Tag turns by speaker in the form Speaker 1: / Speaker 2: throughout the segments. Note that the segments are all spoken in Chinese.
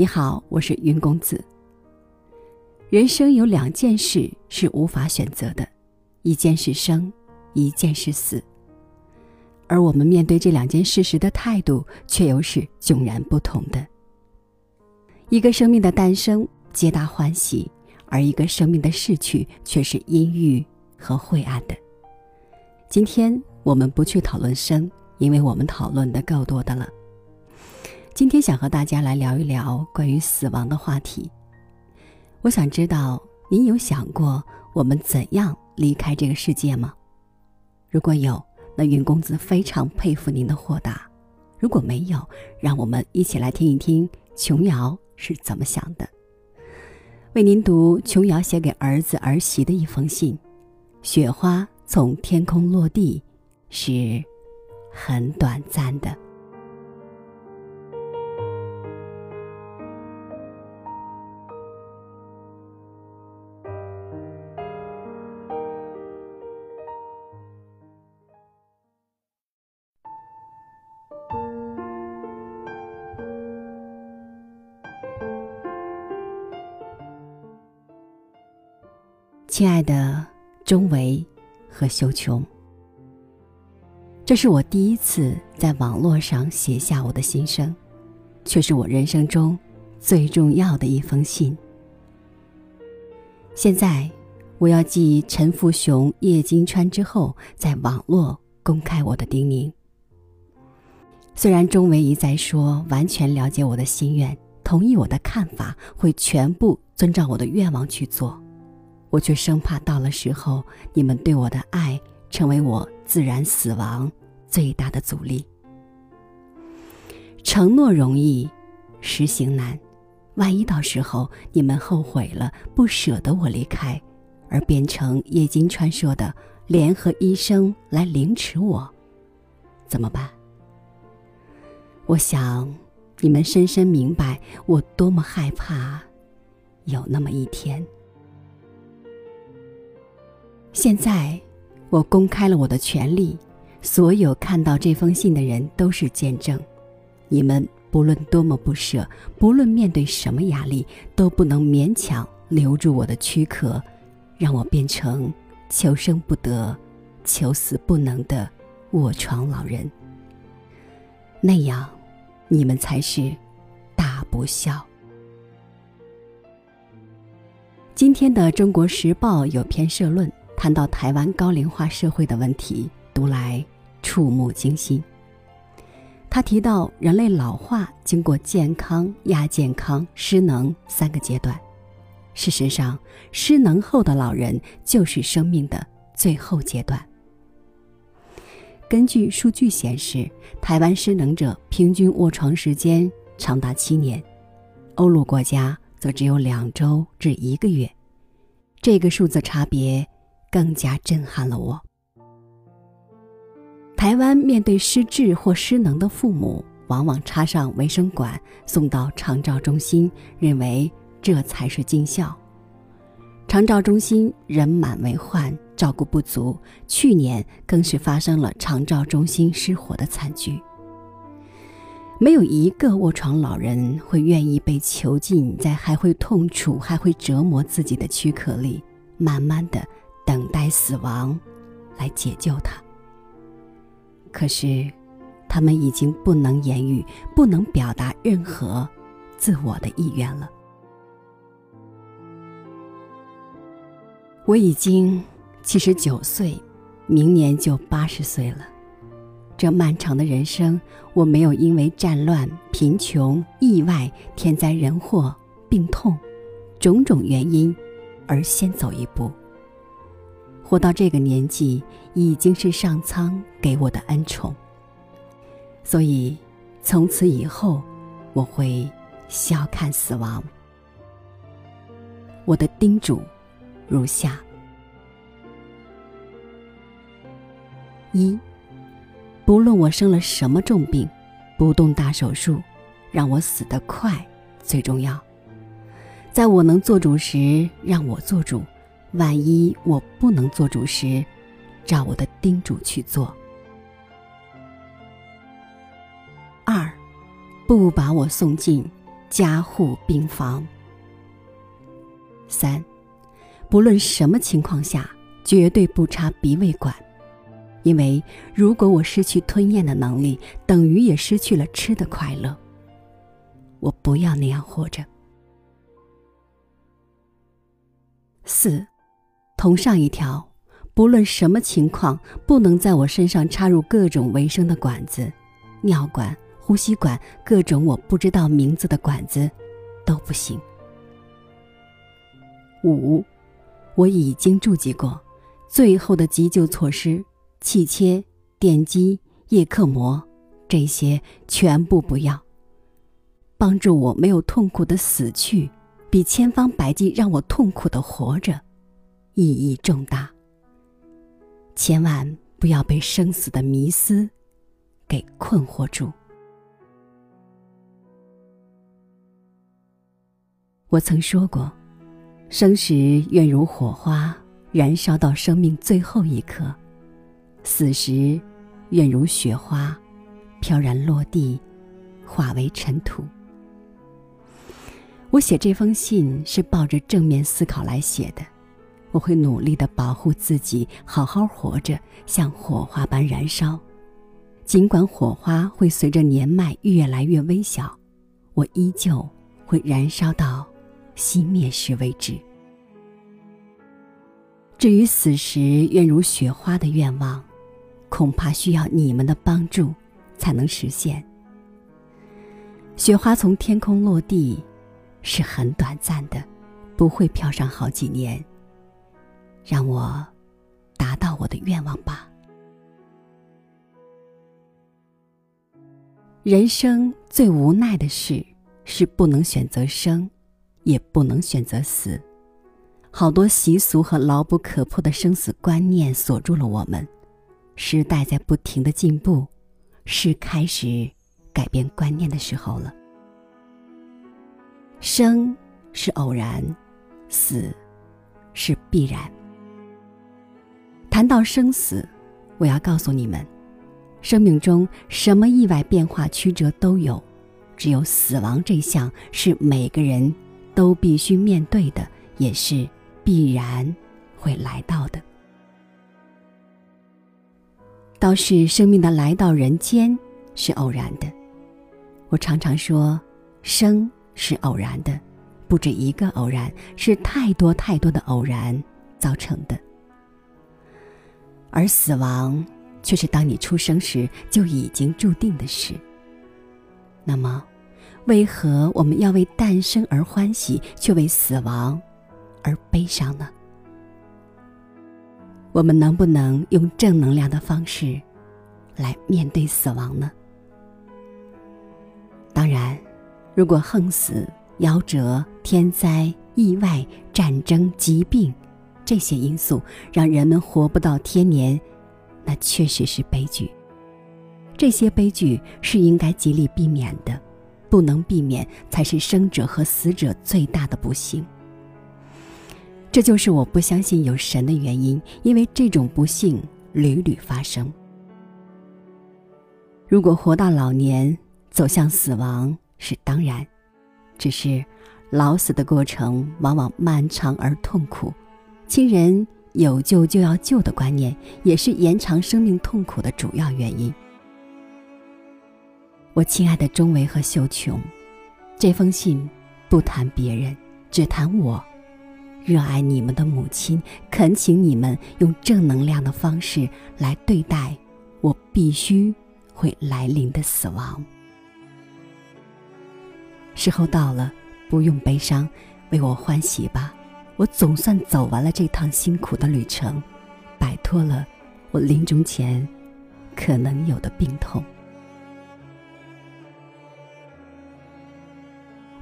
Speaker 1: 你好，我是云公子。人生有两件事是无法选择的，一件是生，一件是死。而我们面对这两件事时的态度，却又是迥然不同的。一个生命的诞生，皆大欢喜；而一个生命的逝去，却是阴郁和晦暗的。今天我们不去讨论生，因为我们讨论的够多的了。今天想和大家来聊一聊关于死亡的话题。我想知道您有想过我们怎样离开这个世界吗？如果有，那云公子非常佩服您的豁达；如果没有，让我们一起来听一听琼瑶是怎么想的。为您读琼瑶写给儿子儿媳的一封信：雪花从天空落地，是很短暂的。亲爱的钟维和修琼，这是我第一次在网络上写下我的心声，却是我人生中最重要的一封信。现在，我要继陈富雄、叶金川之后，在网络公开我的叮咛。虽然钟维一再说完全了解我的心愿，同意我的看法，会全部遵照我的愿望去做。我却生怕到了时候，你们对我的爱成为我自然死亡最大的阻力。承诺容易，实行难。万一到时候你们后悔了，不舍得我离开，而变成叶金川说的联合医生来凌迟我，怎么办？我想，你们深深明白我多么害怕，有那么一天。现在，我公开了我的权利，所有看到这封信的人都是见证。你们不论多么不舍，不论面对什么压力，都不能勉强留住我的躯壳，让我变成求生不得、求死不能的卧床老人。那样，你们才是大不孝。今天的《中国时报》有篇社论。谈到台湾高龄化社会的问题，读来触目惊心。他提到，人类老化经过健康、亚健康、失能三个阶段。事实上，失能后的老人就是生命的最后阶段。根据数据显示，台湾失能者平均卧床时间长达七年，欧陆国家则只有两周至一个月。这个数字差别。更加震撼了我。台湾面对失智或失能的父母，往往插上卫生管送到长照中心，认为这才是尽孝。长照中心人满为患，照顾不足，去年更是发生了长照中心失火的惨剧。没有一个卧床老人会愿意被囚禁在还会痛楚、还会折磨自己的躯壳里，慢慢的。等待死亡，来解救他。可是，他们已经不能言语，不能表达任何自我的意愿了。我已经七十九岁，明年就八十岁了。这漫长的人生，我没有因为战乱、贫穷、意外、天灾人祸、病痛种种原因而先走一步。活到这个年纪，已经是上苍给我的恩宠。所以，从此以后，我会笑看死亡。我的叮嘱如下：一，不论我生了什么重病，不动大手术，让我死得快最重要。在我能做主时，让我做主。万一我不能做主时，照我的叮嘱去做。二，不把我送进加护病房。三，不论什么情况下，绝对不插鼻胃管，因为如果我失去吞咽的能力，等于也失去了吃的快乐。我不要那样活着。四，同上一条，不论什么情况，不能在我身上插入各种维生的管子，尿管、呼吸管，各种我不知道名字的管子，都不行。五，我已经注记过，最后的急救措施：气切、电击、叶克膜，这些全部不要。帮助我没有痛苦的死去，比千方百计让我痛苦的活着，意义重大。千万不要被生死的迷思给困惑住。我曾说过。生时愿如火花，燃烧到生命最后一刻；死时，愿如雪花，飘然落地，化为尘土。我写这封信是抱着正面思考来写的。我会努力的保护自己，好好活着，像火花般燃烧。尽管火花会随着年迈越来越微小，我依旧会燃烧到。熄灭时为止。至于死时愿如雪花的愿望，恐怕需要你们的帮助才能实现。雪花从天空落地，是很短暂的，不会飘上好几年。让我达到我的愿望吧。人生最无奈的事，是不能选择生。也不能选择死，好多习俗和牢不可破的生死观念锁住了我们。时代在不停的进步，是开始改变观念的时候了。生是偶然，死是必然。谈到生死，我要告诉你们，生命中什么意外变化曲折都有，只有死亡这项是每个人。都必须面对的，也是必然会来到的。倒是生命的来到人间是偶然的。我常常说，生是偶然的，不止一个偶然，是太多太多的偶然造成的。而死亡却是当你出生时就已经注定的事。那么。为何我们要为诞生而欢喜，却为死亡而悲伤呢？我们能不能用正能量的方式来面对死亡呢？当然，如果横死、夭折、天灾、意外、战争、疾病这些因素让人们活不到天年，那确实是悲剧。这些悲剧是应该极力避免的。不能避免，才是生者和死者最大的不幸。这就是我不相信有神的原因，因为这种不幸屡屡发生。如果活到老年，走向死亡是当然，只是老死的过程往往漫长而痛苦，亲人有救就要救的观念，也是延长生命痛苦的主要原因。我亲爱的钟维和秀琼，这封信不谈别人，只谈我。热爱你们的母亲，恳请你们用正能量的方式来对待我必须会来临的死亡。时候到了，不用悲伤，为我欢喜吧。我总算走完了这趟辛苦的旅程，摆脱了我临终前可能有的病痛。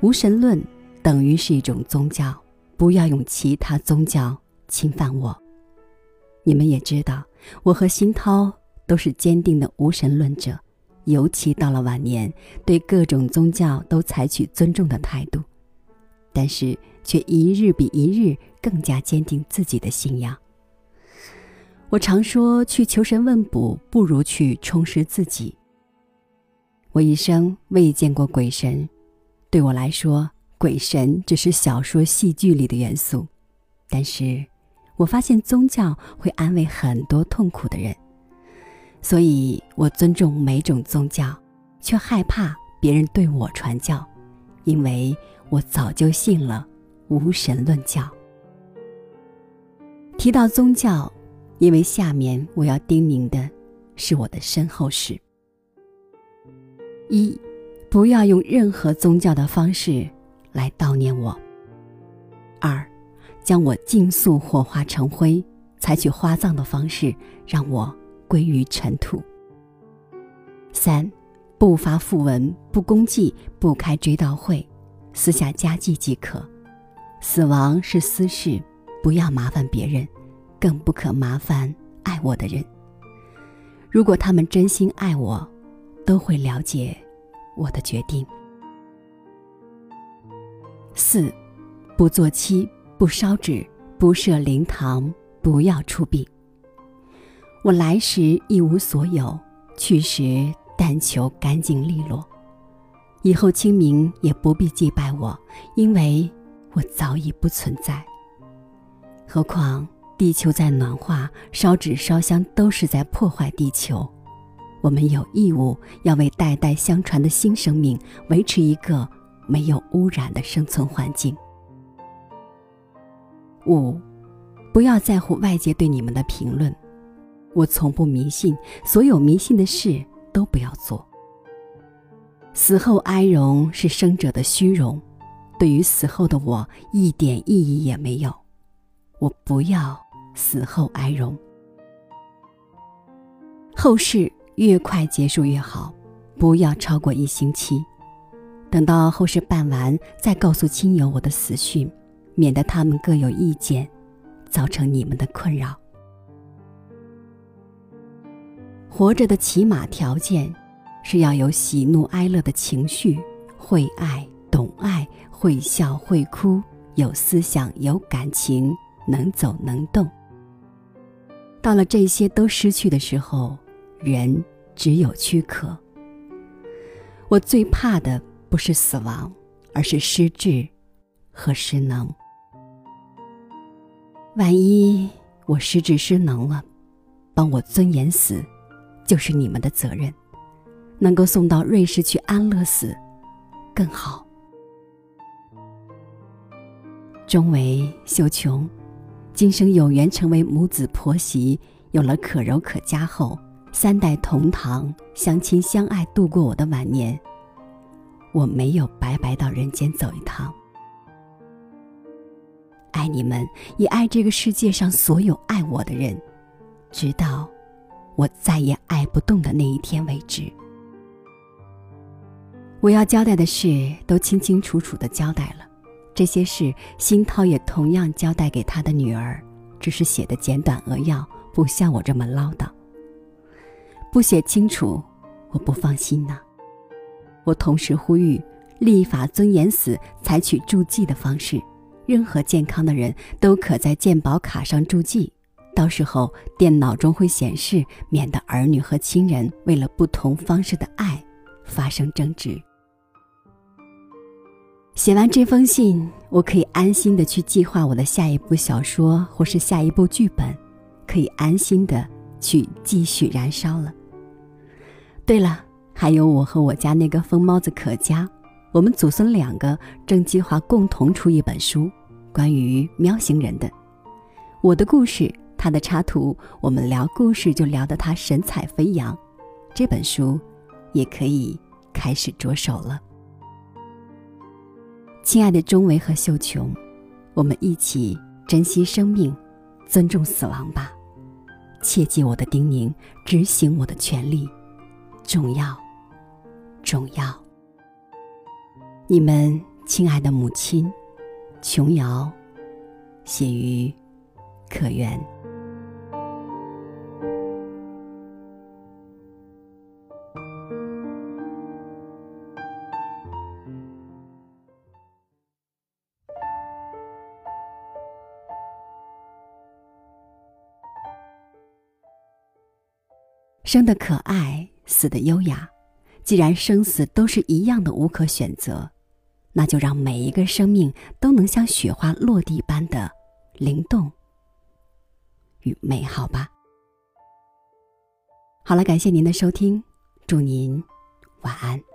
Speaker 1: 无神论等于是一种宗教，不要用其他宗教侵犯我。你们也知道，我和新涛都是坚定的无神论者，尤其到了晚年，对各种宗教都采取尊重的态度，但是却一日比一日更加坚定自己的信仰。我常说，去求神问卜不如去充实自己。我一生未见过鬼神。对我来说，鬼神只是小说、戏剧里的元素。但是，我发现宗教会安慰很多痛苦的人，所以我尊重每种宗教，却害怕别人对我传教，因为我早就信了无神论教。提到宗教，因为下面我要叮咛的是我的身后事：一，不要用任何宗教的方式来悼念我；二。将我尽速火化成灰，采取花葬的方式让我归于尘土。三，不发讣文，不公祭，不开追悼会，私下加祭即可。死亡是私事，不要麻烦别人，更不可麻烦爱我的人。如果他们真心爱我，都会了解我的决定。四，不做妻。不烧纸，不设灵堂，不要出殡。我来时一无所有，去时但求干净利落。以后清明也不必祭拜我，因为我早已不存在。何况地球在暖化，烧纸烧香都是在破坏地球。我们有义务要为代代相传的新生命维持一个没有污染的生存环境。五，不要在乎外界对你们的评论。我从不迷信，所有迷信的事都不要做。死后哀荣是生者的虚荣，对于死后的我一点意义也没有。我不要死后哀荣。后事越快结束越好，不要超过一星期。等到后事办完，再告诉亲友我的死讯。免得他们各有意见，造成你们的困扰。活着的起码条件，是要有喜怒哀乐的情绪，会爱、懂爱、会笑、会哭，有思想、有感情，能走能动。到了这些都失去的时候，人只有躯壳。我最怕的不是死亡，而是失智和失能。万一我失智失能了，帮我尊严死，就是你们的责任。能够送到瑞士去安乐死，更好。钟为秀琼，今生有缘成为母子婆媳，有了可柔可嘉后，三代同堂，相亲相爱，度过我的晚年。我没有白白到人间走一趟。爱你们，也爱这个世界上所有爱我的人，直到我再也爱不动的那一天为止。我要交代的事都清清楚楚的交代了，这些事新涛也同样交代给他的女儿，只是写的简短扼要，不像我这么唠叨。不写清楚，我不放心呐。我同时呼吁，立法尊严死，采取助记的方式。任何健康的人都可在健保卡上注记，到时候电脑中会显示，免得儿女和亲人为了不同方式的爱发生争执。写完这封信，我可以安心的去计划我的下一部小说或是下一部剧本，可以安心的去继续燃烧了。对了，还有我和我家那个疯猫子可嘉，我们祖孙两个正计划共同出一本书。关于喵星人的，我的故事，他的插图，我们聊故事就聊得他神采飞扬。这本书也可以开始着手了。亲爱的钟维和秀琼，我们一起珍惜生命，尊重死亡吧。切记我的叮咛，执行我的权利，重要，重要。你们亲爱的母亲。琼瑶，写于可园。生的可爱，死的优雅。既然生死都是一样的无可选择。那就让每一个生命都能像雪花落地般的灵动与美好吧。好了，感谢您的收听，祝您晚安。